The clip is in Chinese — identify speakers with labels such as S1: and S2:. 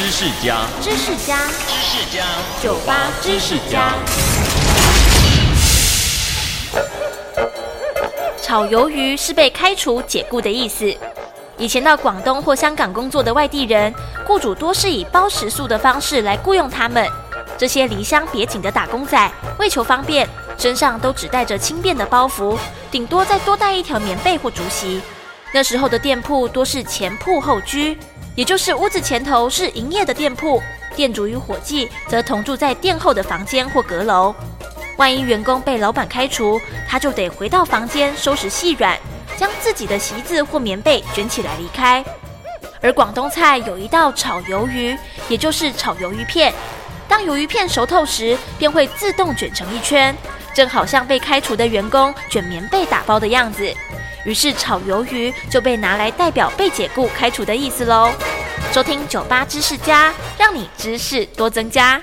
S1: 知识家，
S2: 知识家，
S1: 知识家，
S2: 酒吧知识家。炒鱿鱼是被开除解雇的意思。以前到广东或香港工作的外地人，雇主多是以包食宿的方式来雇佣他们。这些离乡别井的打工仔，为求方便，身上都只带着轻便的包袱，顶多再多带一条棉被或竹席。那时候的店铺多是前铺后居，也就是屋子前头是营业的店铺，店主与伙计则同住在店后的房间或阁楼。万一员工被老板开除，他就得回到房间收拾细软，将自己的席子或棉被卷起来离开。而广东菜有一道炒鱿鱼，也就是炒鱿鱼片。当鱿鱼片熟透时，便会自动卷成一圈，正好像被开除的员工卷棉被打包的样子。于是炒鱿鱼就被拿来代表被解雇、开除的意思喽。收听酒吧知识家，让你知识多增加。